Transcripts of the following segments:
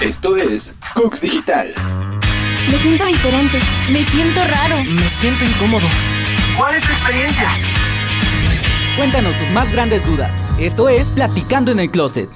Esto es Cooks Digital. Me siento diferente. Me siento raro. Me siento incómodo. ¿Cuál es tu experiencia? Cuéntanos tus más grandes dudas. Esto es Platicando en el Closet.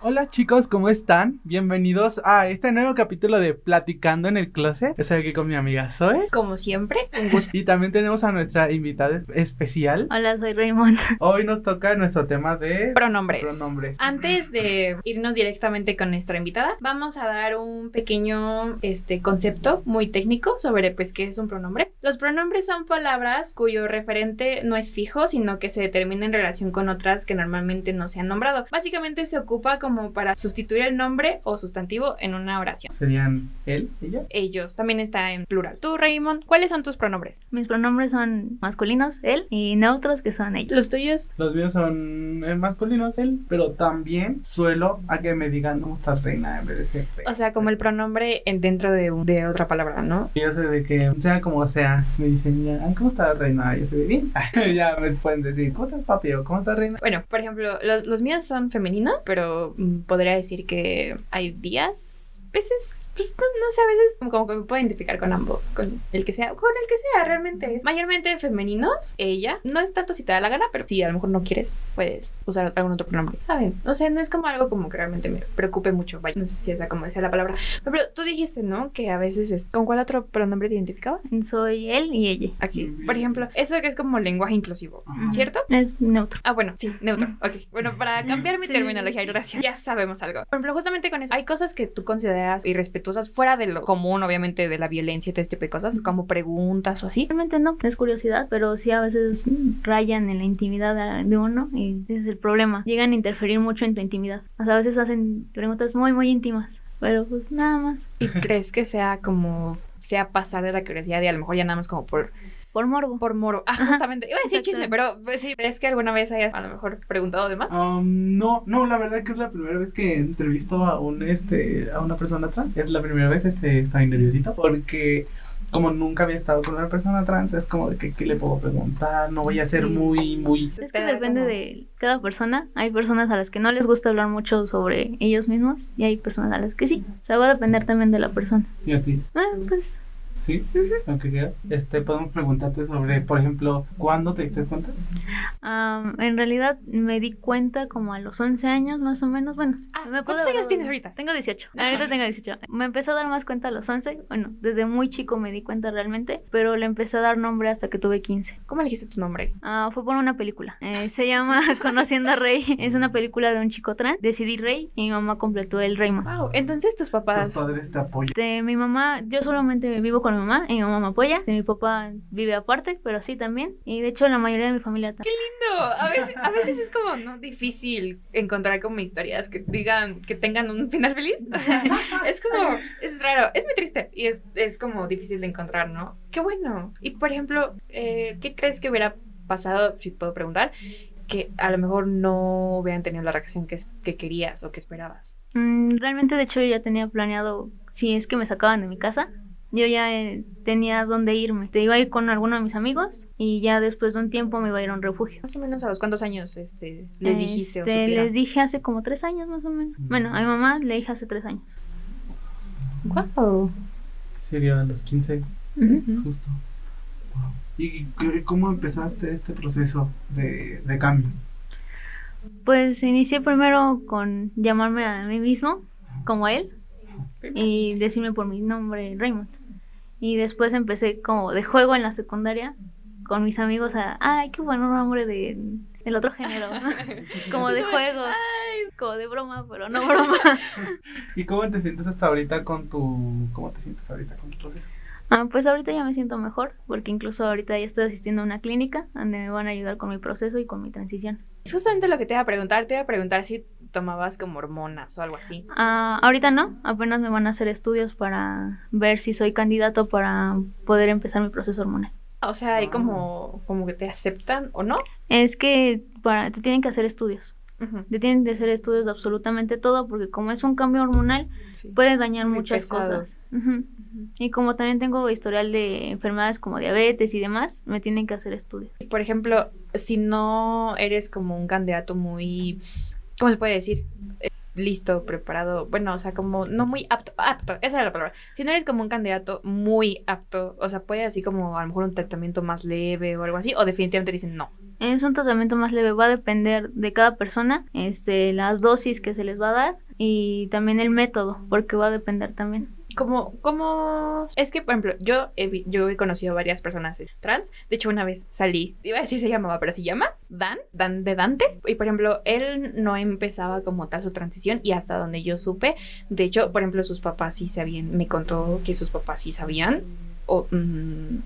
Hola chicos, ¿cómo están? Bienvenidos a este nuevo capítulo de Platicando en el Closet. Estoy aquí con mi amiga Zoe. Como siempre, un gusto. Y también tenemos a nuestra invitada especial. Hola, soy Raymond. Hoy nos toca nuestro tema de Pronombres. pronombres. Antes de irnos directamente con nuestra invitada, vamos a dar un pequeño este, concepto muy técnico sobre pues qué es un pronombre. Los pronombres son palabras cuyo referente no es fijo, sino que se determina en relación con otras que normalmente no se han nombrado. Básicamente se ocupa como para sustituir el nombre o sustantivo en una oración. Serían él, ella. Ellos también está en plural. Tú, Raymond, ¿cuáles son tus pronombres? Mis pronombres son masculinos, él, y neutros, que son ellos. Los tuyos. Los míos son eh, masculinos, él. Pero también suelo a que me digan, ¿cómo estás reina? En vez de ser reina. O sea, como el pronombre en dentro de, un- de otra palabra, ¿no? Yo sé de que, sea como sea, me dicen, ya, "Ay, ¿cómo estás reina? Yo sé de bien. ya me pueden decir, ¿cómo estás papi? o ¿cómo estás reina? Bueno, por ejemplo, los, los míos son femeninos, pero podría decir que hay días, veces, pues no, no sé, a veces como, que me puedo identificar con ambos, con el que sea, con el que sea, realmente. Es mayormente femeninos, ella. No es tanto si te da la gana, pero si a lo mejor no quieres, puedes usar algún otro pronombre, ¿saben? O sea, no es como algo como que realmente me preocupe mucho, vaya, no sé si esa como decía la palabra. Pero tú dijiste, ¿no? Que a veces es, ¿con cuál otro pronombre te identificabas? Soy él y ella. Aquí, por ejemplo, eso que es como lenguaje inclusivo. ¿cierto? Es neutro. Ah, bueno, sí, neutro. Ok. Bueno, para cambiar mi Sí. terminología, gracias. Ya sabemos algo. Por ejemplo, justamente con eso, hay cosas que tú consideras irrespetuosas fuera de lo común, obviamente, de la violencia y todo este tipo de cosas, como preguntas o así. Realmente no, es curiosidad, pero sí a veces rayan en la intimidad de uno y ese es el problema. Llegan a interferir mucho en tu intimidad. O sea, a veces hacen preguntas muy, muy íntimas, pero pues nada más. ¿Y crees que sea como, sea pasar de la curiosidad y a lo mejor ya nada más como por, Por morbo. por moro? Ah, justamente. Iba a decir Exacto. chisme, pero pues, sí. ¿Crees que alguna vez hayas a lo mejor preguntado de más? Um, no, no, la verdad que es la primera vez que entrevisto a un este a una persona trans. Es la primera vez este estoy nerviosito porque como nunca había estado con una persona trans, es como de que qué le puedo preguntar, no voy a ser Sí. muy muy Es que depende como- de cada persona. Hay personas a las que no les gusta hablar mucho sobre ellos mismos y hay personas a las que sí. O sea, va a depender también de la persona. y a ti, Ah, pues ¿sí? Aunque sea. Este podemos preguntarte sobre, por ejemplo, ¿cuándo te diste cuenta? Am, en realidad me di cuenta como a los 11 años más o menos. Bueno, Ah, me ¿cuántos puedo- años tienes ahorita? Tengo 18. Ahorita tengo 18. Me empecé a dar más cuenta a los 11. Bueno, desde muy chico me di cuenta realmente, pero le empecé a dar nombre hasta que tuve 15. ¿Cómo elegiste tu nombre? Ah, fue por una película. Eh, se llama Conociendo a Rey. Es una película de un chico trans. Decidí Rey y mi mamá completó el Raymond. Wow. Entonces tus papás. Tus padres te apoyan. De mi mamá, yo solamente vivo con mi mamá y mi mamá me apoya. De mi papá vive aparte, pero sí también. Y de hecho la mayoría de mi familia también. lindo. A veces, a veces es como no difícil encontrar como historias que digan, que tengan un final feliz. es como, es raro, es muy triste y es, es como difícil de encontrar, ¿no? Qué bueno. Y por ejemplo, eh, ¿qué crees que hubiera pasado, si puedo preguntar, que a lo mejor no hubieran tenido la reacción que, que querías o que esperabas? Mm, realmente, de hecho, yo ya tenía planeado, si es que me sacaban de mi casa, yo ya eh, tenía dónde irme. Te iba a ir con alguno de mis amigos y ya después de un tiempo me iba a ir a un refugio. Más o menos a los cuántos años este, les dijiste o Este, les dije hace como tres años más o menos. Mm. Bueno, a mi mamá le dije hace tres años. Wow. Sería a los 15, Ujú. justo. Wow. ¿Y cómo empezaste este proceso de, de cambio? Pues inicié primero con llamarme a mí mismo, como él, y decirme por mi nombre Raymond. Y después empecé como de juego en la secundaria con mis amigos a, ay, qué buen nombre de, del otro género. como de juego, como de broma, pero no broma. ¿Y cómo te sientes hasta ahorita con tu... ¿Cómo te sientes ahorita con tu proceso? Ah, pues ahorita ya me siento mejor, porque incluso ahorita ya estoy asistiendo a una clínica donde me van a ayudar con mi proceso y con mi transición. Es justamente lo que te iba a preguntar. Te iba a preguntar si tomabas como hormonas o algo así. Ah, ahorita no, apenas me van a hacer estudios para ver si soy candidato para poder empezar mi proceso hormonal. O sea, hay como, como que te aceptan o no. Es que para, te tienen que hacer estudios. Te tienen que hacer estudios de absolutamente todo porque como es un cambio hormonal Sí. puede dañar Muy muchas pesado. cosas. Y como también tengo historial de enfermedades como diabetes y demás, me tienen que hacer estudios. Por ejemplo, si no eres como un candidato muy, ¿cómo se puede decir? Eh, listo, preparado, bueno, o sea, como no muy apto, apto, esa era la palabra. Si no eres como un candidato muy apto, o sea, puede así como a lo mejor un tratamiento más leve o algo así, o definitivamente dicen no. Es un tratamiento más leve, va a depender de cada persona, este, las dosis que se les va a dar y también el método, porque va a depender también. Como, como, es que, por ejemplo, yo he, yo he conocido varias personas trans. De hecho, una vez salí, iba a decir se llamaba, pero se llama Dan, Dan de Dante. Y, por ejemplo, él no empezaba como tal su transición y hasta donde yo supe, de hecho, por ejemplo, sus papás sí sabían, me contó que sus papás sí sabían, o mm,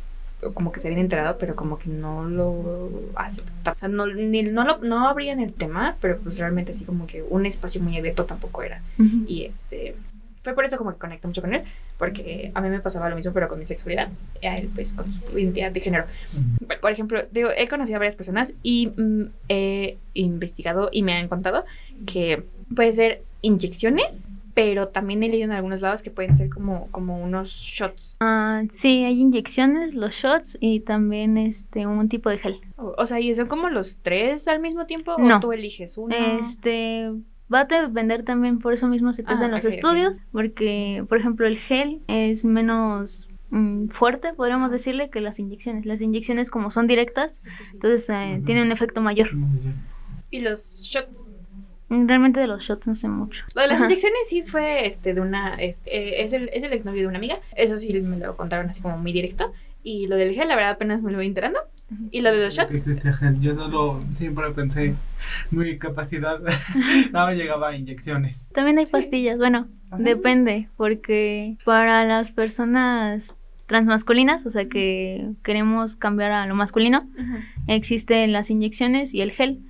como que se habían enterado, pero como que no lo aceptaban. O sea, no, ni- no, lo, no abrían el tema, pero pues realmente así como que un espacio muy abierto tampoco era. Y este. Fue por eso como que conecto mucho con él, porque a mí me pasaba lo mismo, pero con mi sexualidad, y a él, pues, con su identidad de género. Bueno, por ejemplo, digo, he conocido a varias personas y mm, he investigado y me han contado que puede ser inyecciones, pero también he leído en algunos lados que pueden ser como, como unos shots. Ah, sí, hay inyecciones, los shots y también este un tipo de gel. O, o sea, ¿y son como los tres al mismo tiempo? No. ¿O tú eliges uno? Este va a depender también, por eso mismo se trata Ah, en los estudios, porque por ejemplo el gel es menos mm, fuerte, podríamos decirle, que las inyecciones. Las inyecciones como son directas, entonces eh, tienen un efecto mayor. Y los shots. Realmente de los shots no sé mucho. Lo de las Ajá. inyecciones sí fue este de una este eh, es el es el exnovio de una amiga. Eso sí me lo contaron así como muy directo y lo del gel la verdad apenas me lo voy enterando. Y lo de los shots existe gel. Yo solo siempre pensé mi capacidad no llegaba a inyecciones. También hay Sí. pastillas, bueno, Ajá. depende, porque para las personas transmasculinas, o sea que queremos cambiar a lo masculino, existen las inyecciones y el gel.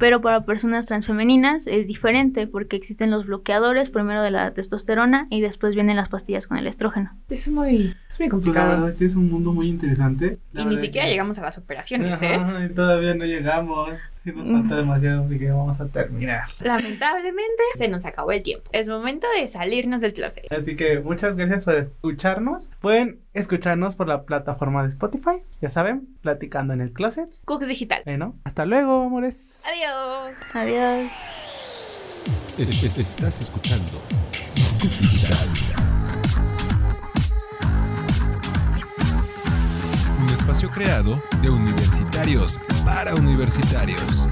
Pero para personas transfemeninas es diferente porque existen los bloqueadores, primero de la testosterona y después vienen las pastillas con el estrógeno. Eso es muy es muy Pues la complicado. verdad que es un mundo muy interesante. La Y ni siquiera que- llegamos a las operaciones, ¿eh? Ajá, todavía no llegamos. Sí nos falta demasiado porque vamos a terminar. Lamentablemente se nos acabó el tiempo. Es momento de salirnos del closet. Así que muchas gracias por escucharnos. Pueden escucharnos por la plataforma de Spotify. Ya saben, platicando en el closet. Cooks Digital. Bueno, hasta luego, amores. Adiós. Adiós. Es- es- Estás escuchando Cook Digital. Espacio creado de universitarios para universitarios.